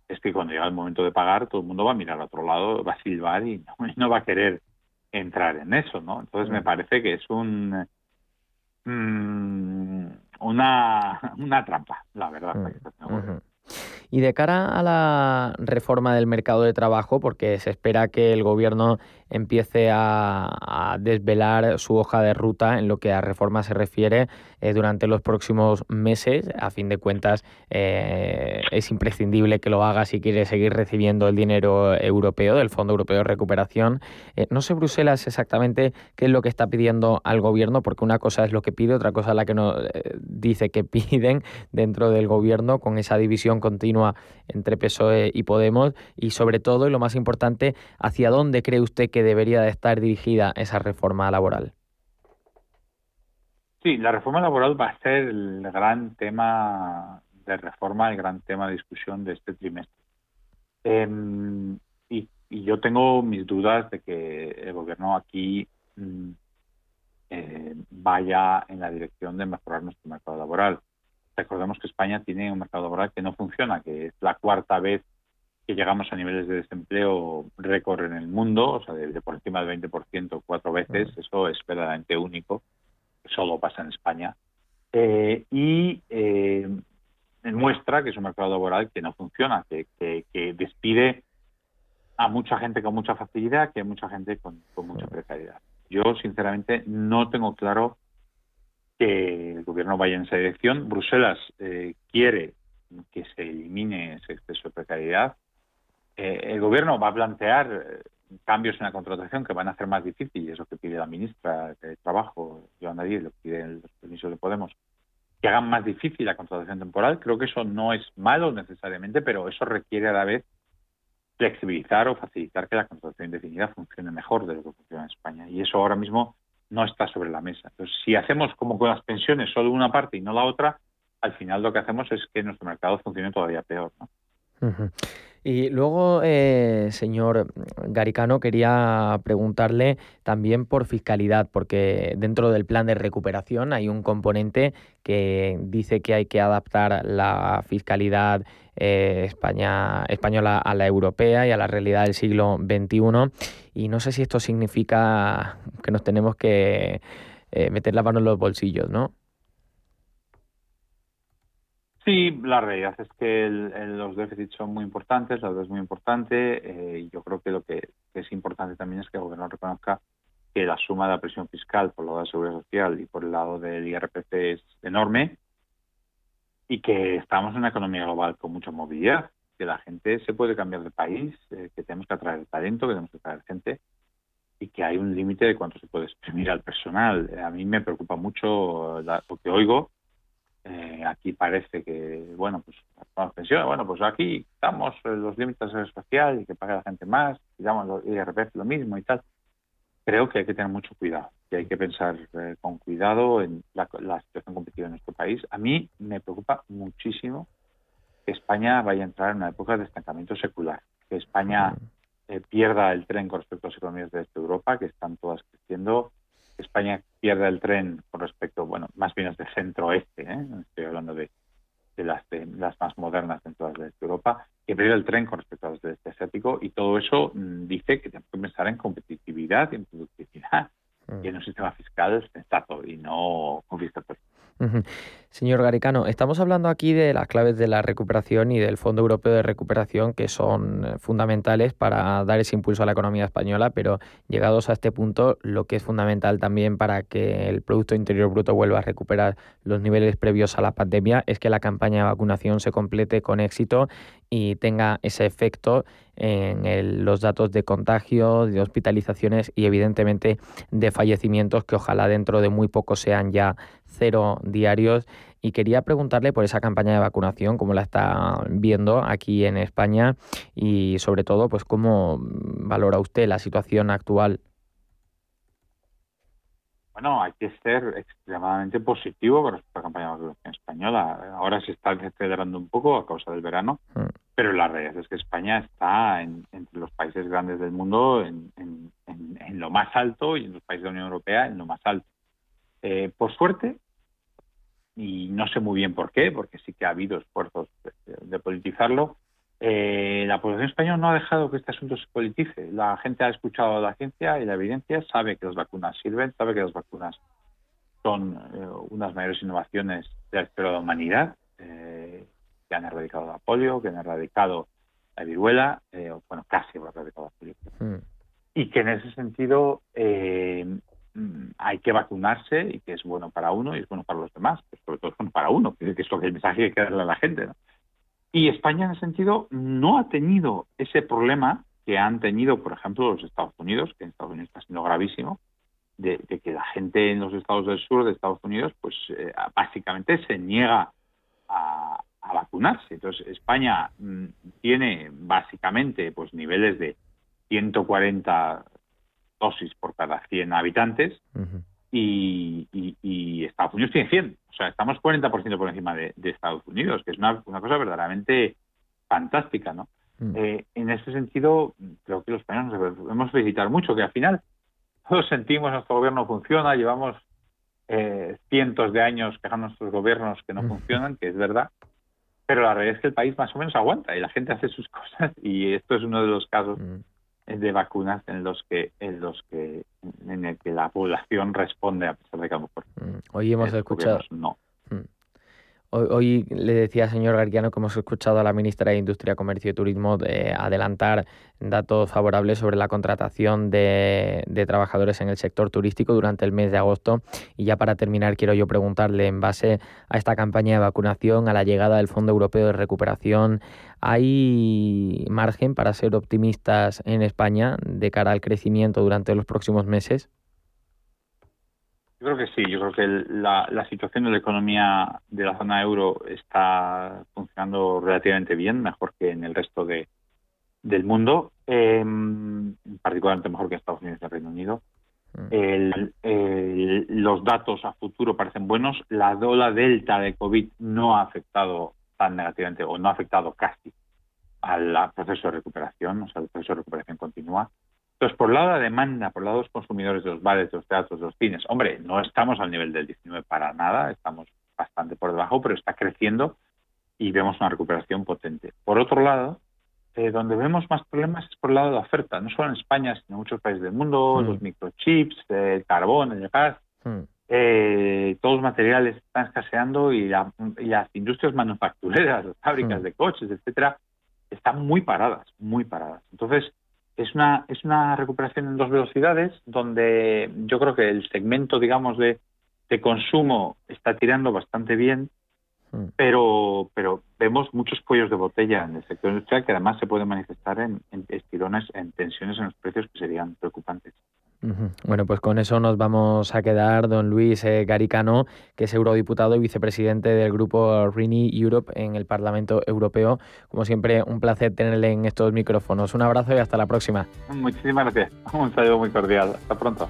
es que cuando llega el momento de pagar, todo el mundo va a mirar a otro lado, va a silbar y no, va a querer entrar en eso, ¿no? Entonces me parece que es un mm, una, una trampa, la verdad. Y de cara a la reforma del mercado de trabajo, porque se espera que el gobierno empiece a, desvelar su hoja de ruta en lo que a reforma se refiere eh, durante los próximos meses. A fin de cuentas, eh, es imprescindible que lo haga si quiere seguir recibiendo el dinero europeo, del Fondo Europeo de Recuperación. Eh, no sé Bruselas exactamente qué es lo que está pidiendo al gobierno, porque una cosa es lo que pide, otra cosa es la que nos dice que piden dentro del gobierno, con esa división continua entre PSOE y Podemos, y sobre todo, y lo más importante, ¿hacia dónde cree usted que que debería de estar dirigida esa reforma laboral? Sí, la reforma laboral va a ser el gran tema de reforma, el gran tema de discusión de este trimestre. Em, y, yo tengo mis dudas de que el gobierno aquí mm, eh, vaya en la dirección de mejorar nuestro mercado laboral. Recordemos que España tiene un mercado laboral que no funciona, que es la cuarta vez que llegamos a niveles de desempleo récord en el mundo, o sea, de, por encima del 20% cuatro veces, eso es verdaderamente único, solo pasa en España. Eh, y eh, muestra que es un mercado laboral que no funciona, que, despide a mucha gente con mucha facilidad, que hay mucha gente con, mucha precariedad. Yo, sinceramente, no tengo claro que el gobierno vaya en esa dirección. Bruselas eh, quiere que se elimine ese exceso de precariedad. Eh, el gobierno va a plantear eh, cambios en la contratación que van a hacer más difícil, y eso que pide la ministra de Trabajo, Joana Díez, lo que piden los permisos de Podemos, que hagan más difícil la contratación temporal. Creo que eso no es malo necesariamente, pero eso requiere a la vez flexibilizar o facilitar que la contratación indefinida funcione mejor de lo que funciona en España. Y eso ahora mismo no está sobre la mesa. Entonces, si hacemos como con las pensiones solo una parte y no la otra, al final lo que hacemos es que nuestro mercado funcione todavía peor. ¿no? Y luego, eh, señor Garicano, quería preguntarle también por fiscalidad, porque dentro del plan de recuperación hay un componente que dice que hay que adaptar la fiscalidad eh, española a la europea y a la realidad del siglo XXI. Y no sé si esto significa que nos tenemos que eh, meter la mano en los bolsillos, ¿no? Sí, la realidad es que los déficits son muy importantes, la deuda es muy importante eh, yo creo que lo que es importante también es que el gobierno reconozca que la suma de la presión fiscal por el lado de la seguridad social y por el lado del IRPC es enorme y que estamos en una economía global con mucha movilidad, que la gente se puede cambiar de país, eh, que tenemos que atraer talento, que tenemos que atraer gente y que hay un límite de cuánto se puede exprimir al personal. A mí me preocupa mucho lo que oigo eh, aquí parece que, bueno, pues las pensiones, bueno, pues aquí estamos los límites espacial y que pague la gente más, digamos, los IRPF lo mismo y tal. Creo que hay que tener mucho cuidado, que hay que pensar eh, con cuidado en la, situación competitiva en nuestro país. A mí me preocupa muchísimo que España vaya a entrar en una época de estancamiento secular, que España eh, pierda el tren con respecto a las economías de Europa, que están todas creciendo, España pierde el tren con respecto, bueno, más bien es de centro-oeste, ¿eh? estoy hablando de, las, las más modernas dentro de Europa, que pierde el tren con respecto a las del este asiático y todo eso mm, dice que tenemos que pensar en competitividad, en productividad mm. y en un sistema fiscal sensato y no confiscatorio. Señor Garicano, estamos hablando aquí de las claves de la recuperación y del Fondo Europeo de Recuperación que son eh, fundamentales para dar ese impulso a la economía española, pero llegados a este punto, lo que es fundamental también para que el Producto Interior Bruto vuelva a recuperar los niveles previos a la pandemia es que la campaña de vacunación se complete con éxito y tenga ese efecto en los datos de contagio, de hospitalizaciones y evidentemente de fallecimientos que ojalá dentro de muy poco sean ya cero diarios. Y quería preguntarle por esa campaña de vacunación, cómo la está viendo aquí en España y sobre todo, pues cómo valora usted la situación actual. bueno, hay que ser extremadamente positivo con respecto a la campaña de vacunación española. Ahora se está acelerando un poco a causa del verano, mm. pero la realidad es que España está entre los países grandes del mundo en, lo más alto y en los países de la Unión Europea en lo más alto. Eh, por suerte, y no sé muy bien por qué, porque sí que ha habido esfuerzos de politizarlo, eh, la población española no ha dejado que este asunto se politice. La gente ha escuchado la ciencia y la evidencia, sabe que las vacunas sirven, sabe que las vacunas son eh, unas mayores innovaciones de la de la humanidad, que han erradicado la polio, que han erradicado la viruela, bueno, casi han erradicado la polio. Hmm. Y que en ese sentido mm, hay que vacunarse y que es bueno para uno y es bueno para los demás, pero sobre todo es bueno para uno, que es lo que el mensaje hay que darle a la gente. ¿no? Y España en ese sentido no ha tenido ese problema que han tenido, por ejemplo, los Estados Unidos, que en Estados Unidos está siendo gravísimo, de, que la gente en los estados del sur de Estados Unidos, pues eh, básicamente se niega a, vacunarse. Entonces, España mm, tiene básicamente pues niveles de 140 dosis por cada 100 habitantes y, y, Estados Unidos tiene 100. O sea, estamos 40% por encima de, Estados Unidos, que es una, cosa verdaderamente fantástica, ¿no? Mm. Eh, en ese sentido, creo que los españoles debemos felicitar mucho, que al final todos sentimos nuestro gobierno funciona, llevamos eh, cientos de años quejando a nuestros gobiernos que no mm. funcionan, que es verdad, pero la realidad es que el país más o menos aguanta y la gente hace sus cosas y esto es uno de los casos mm de vacunas en los que en los que en el que la población responde a pesar de que a lo mejor mm, hoy hemos escuchado no. Hoy, le decía señor Garquiano que hemos escuchado a la ministra de Industria, Comercio y Turismo de adelantar datos favorables sobre la contratación de, de, trabajadores en el sector turístico durante el mes de agosto. Y ya para terminar, quiero yo preguntarle, en base a esta campaña de vacunación, a la llegada del Fondo Europeo de Recuperación, ¿hay margen para ser optimistas en España de cara al crecimiento durante los próximos meses? Yo creo que sí, yo creo que la, la, situación de la economía de la zona euro está funcionando relativamente bien, mejor que en el resto de, del mundo, eh, particularmente mejor que en Estados Unidos y el Reino Unido. Mm. los datos a futuro parecen buenos. La ola delta de COVID no ha afectado tan negativamente o no ha afectado casi al proceso de recuperación, o sea, el proceso de recuperación continúa. Entonces, por el lado de la demanda, por el lado de los consumidores de los bares, de los teatros, de los cines, hombre, no estamos al nivel del 19 para nada, estamos bastante por debajo, pero está creciendo y vemos una recuperación potente. Por otro lado, eh, donde vemos más problemas es por el lado de la oferta, no solo en España, sino en muchos países del mundo, mm. los microchips, el carbón, el gas, mm. eh, todos los materiales están escaseando y, las industrias manufactureras, las fábricas mm. de coches, etcétera, están muy paradas, muy paradas. Entonces, es una, es una recuperación en dos velocidades donde yo creo que el segmento, digamos, de, de consumo está tirando bastante bien, mm. pero, pero vemos muchos cuellos de botella en el sector industrial que además se pueden manifestar en, en estirones, en tensiones en los precios que serían preocupantes. Bueno, pues con eso nos vamos a quedar, don Luis eh, Garicano, que es eurodiputado y vicepresidente del grupo Rini Europe en el Parlamento Europeo. Como siempre, un placer tenerle en estos micrófonos. Un abrazo y hasta la próxima. Muchísimas gracias. Un saludo muy cordial. Hasta pronto.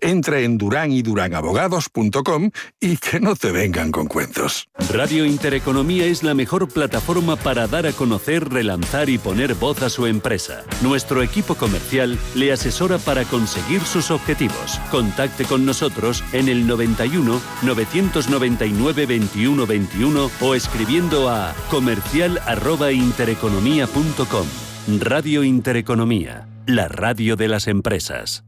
Entra en duranydurangabogados.com y que no te vengan con cuentos. Radio Intereconomía es la mejor plataforma para dar a conocer, relanzar y poner voz a su empresa. Nuestro equipo comercial le asesora para conseguir sus objetivos. Contacte con nosotros en el 91 999 21 21 o escribiendo a comercial@intereconomía.com. Radio Intereconomía, la radio de las empresas.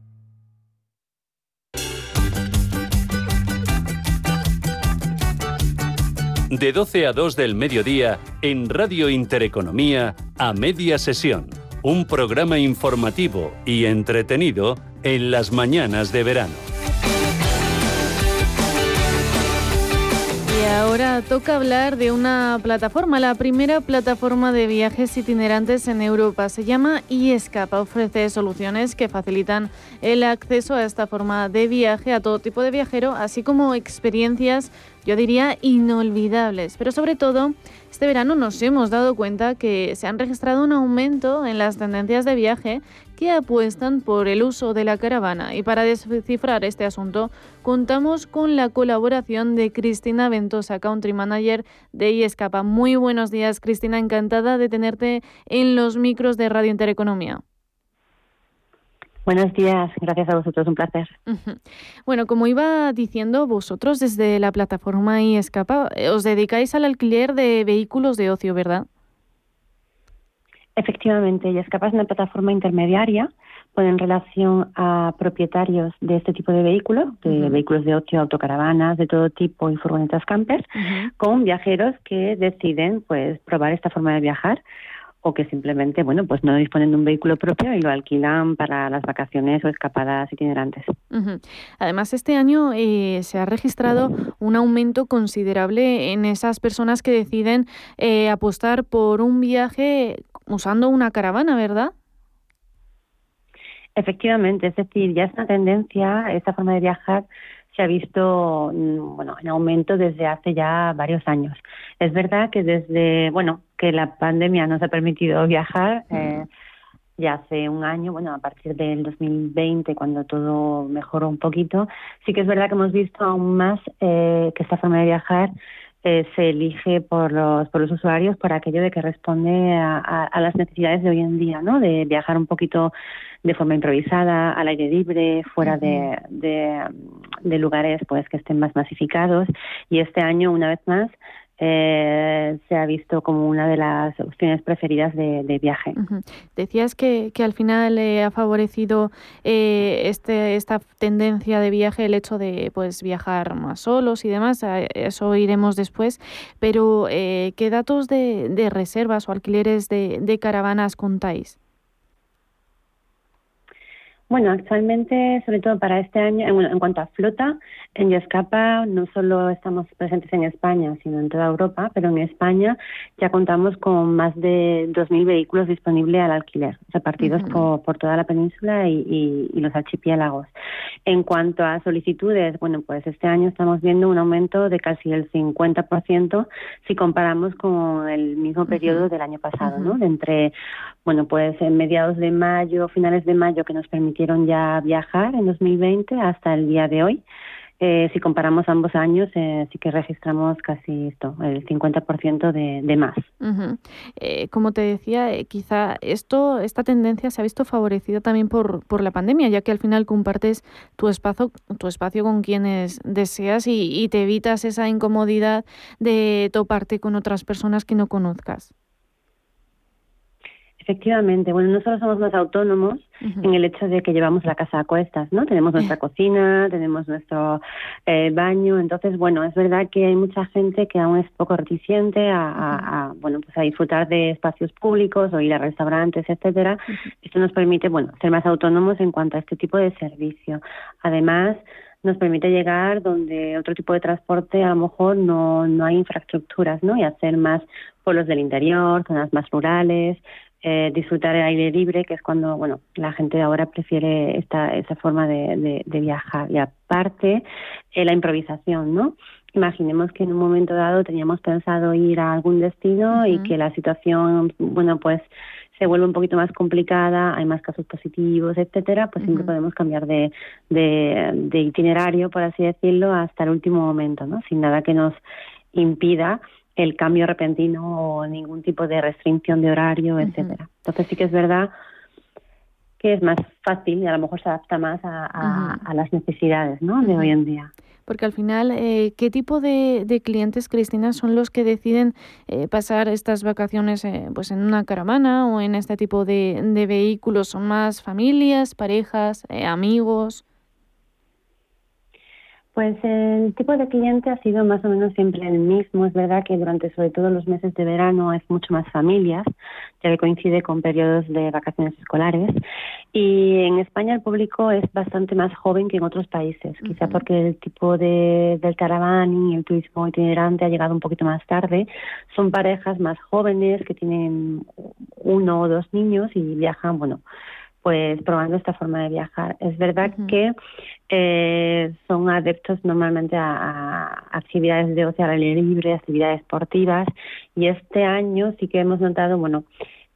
De 12 a 2 del mediodía en Radio Intereconomía a media sesión. Un programa informativo y entretenido en las mañanas de verano. Y ahora toca hablar de una plataforma, la primera plataforma de viajes itinerantes en Europa. Se llama iEscapa. Ofrece soluciones que facilitan el acceso a esta forma de viaje a todo tipo de viajero, así como experiencias yo diría inolvidables. Pero sobre todo, este verano nos hemos dado cuenta que se han registrado un aumento en las tendencias de viaje que apuestan por el uso de la caravana. Y para descifrar este asunto, contamos con la colaboración de Cristina Ventosa, Country Manager de iEscapa. Muy buenos días, Cristina. Encantada de tenerte en los micros de Radio Intereconomía. Buenos días, gracias a vosotros, un placer. Bueno, como iba diciendo, vosotros desde la plataforma iEscapa eh, os dedicáis al alquiler de vehículos de ocio, ¿verdad? Efectivamente, iEscapa es una plataforma intermediaria pues, en relación a propietarios de este tipo de vehículos, de vehículos de ocio, autocaravanas, de todo tipo y furgonetas campers, con viajeros que deciden pues probar esta forma de viajar o que simplemente, bueno, pues no disponen de un vehículo propio y lo alquilan para las vacaciones o escapadas itinerantes. Además, este año eh, se ha registrado un aumento considerable en esas personas que deciden eh, apostar por un viaje usando una caravana, ¿verdad? Efectivamente, es decir, ya es una tendencia esta forma de viajar se ha visto mm, bueno en aumento desde hace ya varios años. Es verdad que desde bueno que la pandemia nos ha permitido viajar. Eh, ya hace un año, bueno, a partir del 2020, cuando todo mejoró un poquito, sí que es verdad que hemos visto aún más eh, que esta forma de viajar eh, se elige por los, por los usuarios por aquello de que responde a, a, las necesidades de hoy en día, ¿no? De viajar un poquito de forma improvisada, al aire libre, fuera de, de, lugares pues que estén más masificados. Y este año, una vez más, eh, se ha visto como una de las opciones preferidas de, viaje. Decías que, que, al final eh, ha favorecido eh, este, esta tendencia de viaje el hecho de pues viajar más solos y demás, eso iremos después, pero ¿qué datos de, de, reservas o alquileres de, de caravanas contáis? Bueno, actualmente, sobre todo para este año, en, cuanto a flota, en Yescapa no solo estamos presentes en España, sino en toda Europa, pero en España ya contamos con más de 2.000 vehículos disponibles al alquiler, repartidos por, toda la península y, los archipiélagos. En cuanto a solicitudes, bueno, pues este año estamos viendo un aumento de casi el 50% si comparamos con el mismo periodo del año pasado, ¿no? De entre, bueno, pues en mediados de mayo, finales de mayo, que nos permite ya viajar en 2020 hasta el día de hoy. Eh, si comparamos ambos años, eh, sí que registramos casi esto, el 50% de, de más. Eh, como te decía, quizá esto, esta tendencia se ha visto favorecida también por, por la pandemia, ya que al final compartes tu espacio, tu espacio con quienes deseas y, y te evitas esa incomodidad de toparte con otras personas que no conozcas. Efectivamente, bueno, no solo somos más autónomos en el hecho de que llevamos la casa a cuestas, ¿no? Tenemos nuestra cocina, tenemos nuestro eh, baño, entonces, bueno, es verdad que hay mucha gente que aún es poco reticente a, bueno, pues a disfrutar de espacios públicos o ir a restaurantes, etcétera. Esto nos permite, bueno, ser más autónomos en cuanto a este tipo de servicio. Además, nos permite llegar donde otro tipo de transporte a lo mejor no, no hay infraestructuras, ¿no? Y hacer más pueblos del interior, zonas más rurales, eh, disfrutar el aire libre, que es cuando bueno la gente ahora prefiere esta esa forma de, de, viajar. Y aparte, eh, la improvisación, ¿no? Imaginemos que en un momento dado teníamos pensado ir a algún destino y que la situación, bueno, pues se vuelve un poquito más complicada, hay más casos positivos, etcétera, pues siempre podemos cambiar de, de, de itinerario, por así decirlo, hasta el último momento, ¿no? Sin nada que nos impida el cambio repentino o ningún tipo de restricción de horario, etcétera. Entonces sí que es verdad que es más fácil y a lo mejor se adapta más a, las necesidades ¿no? de hoy en día. Porque al final, eh, ¿qué tipo de, clientes, Cristina, son los que deciden eh, pasar estas vacaciones eh, pues en una caravana o en este tipo de, de vehículos? ¿Son más familias, parejas, amigos? Pues el tipo de cliente ha sido más o menos siempre el mismo. Es verdad que durante sobre todo los meses de verano es mucho más familias, ya que coincide con periodos de vacaciones escolares. Y en España el público es bastante más joven que en otros países, quizá porque el tipo de, del caraván y el turismo itinerante ha llegado un poquito más tarde. Son parejas más jóvenes que tienen uno o dos niños y viajan, bueno, pues probando esta forma de viajar. Es verdad que eh, son adeptos normalmente a, actividades de ocio al aire libre, actividades deportivas y este año sí que hemos notado, bueno,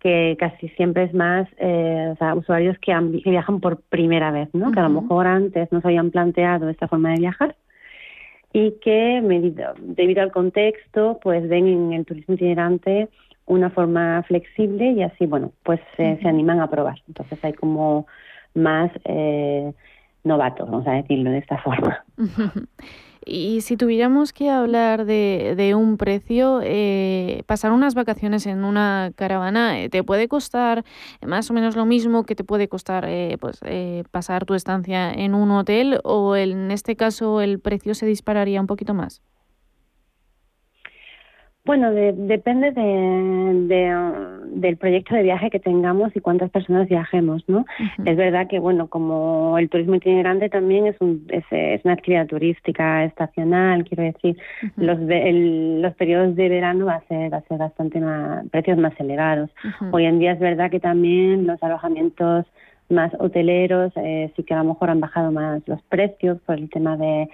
que casi siempre es más eh, usuarios que, viajan por primera vez, ¿no? Que a lo mejor antes no se habían planteado esta forma de viajar y que debido al contexto, pues ven en el turismo itinerante una forma flexible y así, bueno, pues se animan a probar. Entonces hay como más eh, novatos, vamos a decirlo de esta forma. Y si tuviéramos que hablar de, de un precio, eh, pasar unas vacaciones en una caravana, eh, ¿te puede costar más o menos lo mismo que te puede costar eh, pues, pasar tu estancia en un hotel o en este caso el precio se dispararía un poquito más? Bueno, depende de, del proyecto de viaje que tengamos y cuántas personas viajemos, ¿no? Es verdad que, bueno, como el turismo itinerante también es, un, es, una actividad turística estacional, quiero decir, los, los periodos de verano va a ser, va a ser bastante más, precios más elevados. Hoy en día es verdad que también los alojamientos más hoteleros eh, sí que a lo mejor han bajado más los precios por el tema de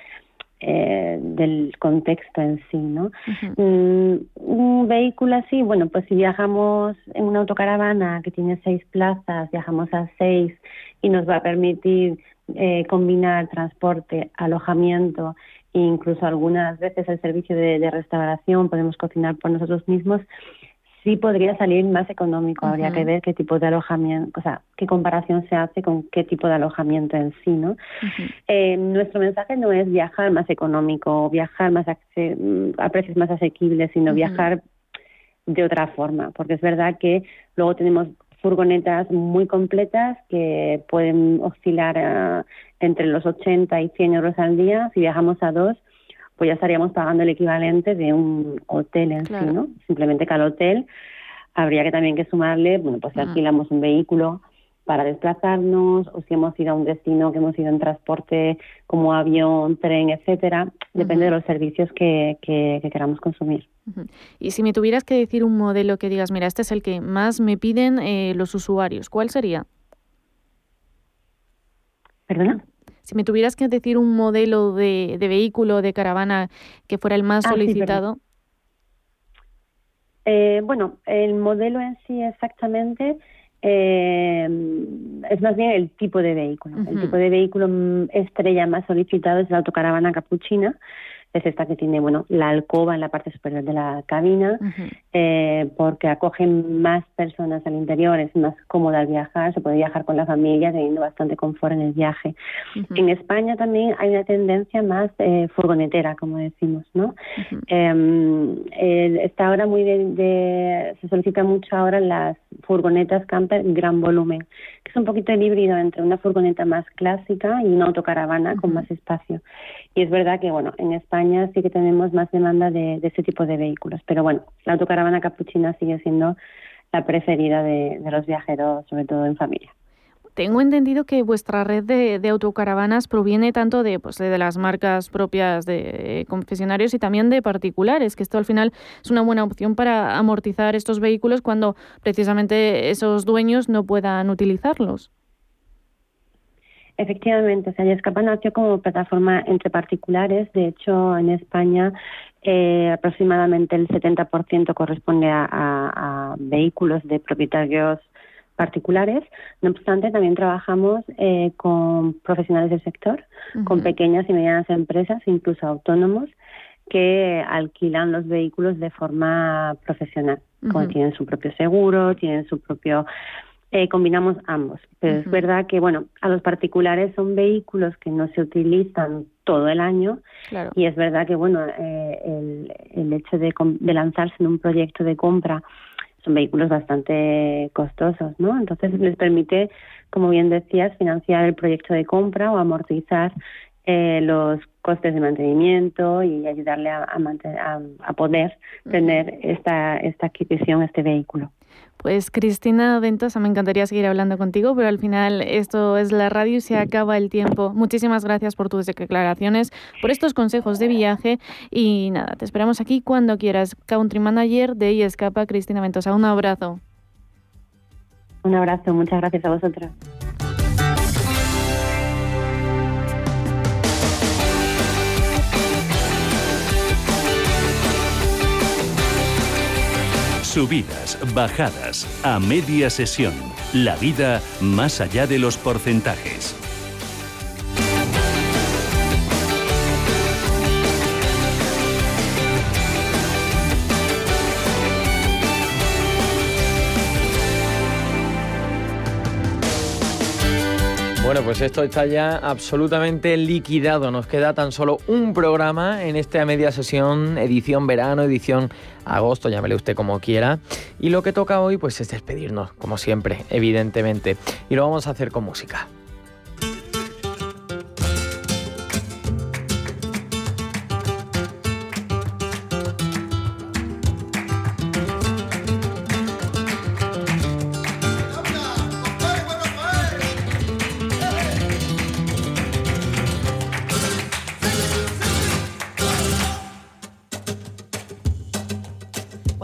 eh, del contexto en sí, ¿no? Mm, un vehículo así, bueno, pues si viajamos en una autocaravana que tiene seis plazas, viajamos a seis y nos va a permitir eh, combinar transporte, alojamiento e incluso algunas veces el servicio de restauración, podemos cocinar por nosotros mismos, sí podría salir más económico. Habría que ver qué tipo de alojamiento, o sea, qué comparación se hace con qué tipo de alojamiento en sí, ¿no? Eh, nuestro mensaje no es viajar más económico viajar más mm, a precios más asequibles, sino viajar de otra forma, porque es verdad que luego tenemos furgonetas muy completas que pueden oscilar eh, entre los 80 y 100 euros al día. Si viajamos a dos, pues ya estaríamos pagando el equivalente de un hotel en sí, ¿no? Simplemente que al hotel habría que también que sumarle, bueno, pues si alquilamos un vehículo para desplazarnos o si hemos ido a un destino que hemos ido en transporte como avión, tren, etcétera, depende de los servicios que, que, queramos consumir. Y si me tuvieras que decir un modelo que digas, mira, este es el que más me piden eh, los usuarios, ¿cuál sería? ¿Perdona? Si me tuvieras que decir un modelo de, de vehículo, de caravana que fuera el más ah, solicitado. Eh, bueno, el modelo en sí exactamente eh, es más bien el tipo de vehículo. El tipo de vehículo mm, estrella más solicitado es la autocaravana capuchina, es esta que tiene bueno la alcoba en la parte superior de la cabina eh, porque acogen más personas al interior es más cómoda al viajar se puede viajar con la familia teniendo bastante confort en el viaje. En España también hay una tendencia más eh, furgonetera como decimos no em, está ahora muy de, se solicita mucho ahora las furgonetas camper gran volumen que es un poquito el híbrido entre una furgoneta más clásica y una autocaravana con más espacio y es verdad que bueno en España sí que tenemos más demanda de, ese tipo de vehículos. Pero bueno, la autocaravana capuchina sigue siendo la preferida de, los viajeros, sobre todo en familia. Tengo entendido que vuestra red de, autocaravanas proviene tanto de, pues, de las marcas propias de confesionarios y también de particulares, que esto al final es una buena opción para amortizar estos vehículos cuando precisamente esos dueños no puedan utilizarlos. Efectivamente, o sea, Yescapa nació como plataforma entre particulares. De hecho, en España eh, aproximadamente el 70% corresponde a, vehículos de propietarios particulares. No obstante, también trabajamos eh, con profesionales del sector, con pequeñas y medianas empresas, incluso autónomos, que alquilan los vehículos de forma profesional. tienen su propio seguro, tienen su propio eh, combinamos ambos. Pero es verdad que, bueno, a los particulares son vehículos que no se utilizan todo el año y es verdad que, bueno, eh, el, el, hecho de, de lanzarse en un proyecto de compra son vehículos bastante costosos, ¿no? Entonces les permite, como bien decías, financiar el proyecto de compra o amortizar eh, los costes de mantenimiento y ayudarle a, a, a poder tener esta, esta adquisición, este vehículo. Pues Cristina Ventosa, me encantaría seguir hablando contigo, pero al final esto es la radio y se acaba el tiempo. Muchísimas gracias por tus declaraciones, por estos consejos de viaje y nada, te esperamos aquí cuando quieras. Country Manager de Escapa, Cristina Ventosa. Un abrazo. Un abrazo, muchas gracias a vosotros. Subidas, bajadas, a media sesión. La vida más allá de los porcentajes. Bueno, pues esto está ya absolutamente liquidado. Nos queda tan solo un programa en esta media sesión, edición verano, edición agosto, llámele usted como quiera. Y lo que toca hoy pues es despedirnos, como siempre, evidentemente. Y lo vamos a hacer con música.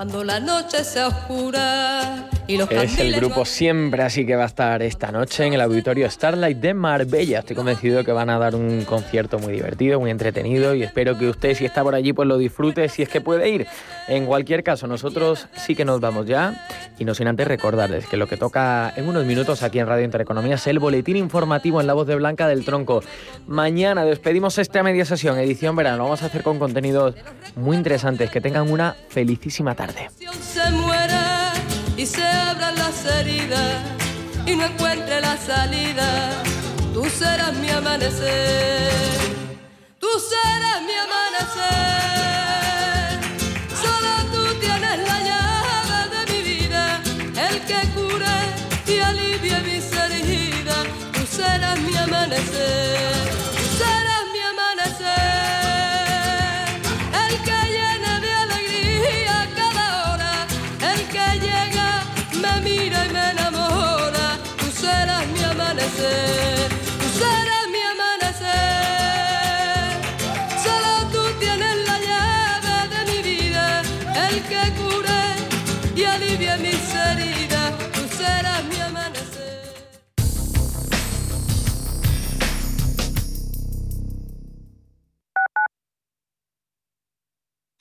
Cuando la noche se oscura y los Es el grupo Siempre, así que va a estar esta noche en el auditorio Starlight de Marbella. Estoy convencido de que van a dar un concierto muy divertido, muy entretenido y espero que usted, si está por allí, pues lo disfrute si es que puede ir. En cualquier caso, nosotros sí que nos vamos ya y no sin antes recordarles que lo que toca en unos minutos aquí en Radio Intereconomía es el boletín informativo en la voz de Blanca del Tronco. Mañana despedimos esta media sesión, edición verano. Lo vamos a hacer con contenidos muy interesantes. Que tengan una felicísima tarde. Y se abran las heridas y no encuentre la salida. Tú serás mi amanecer. Tú serás mi amanecer.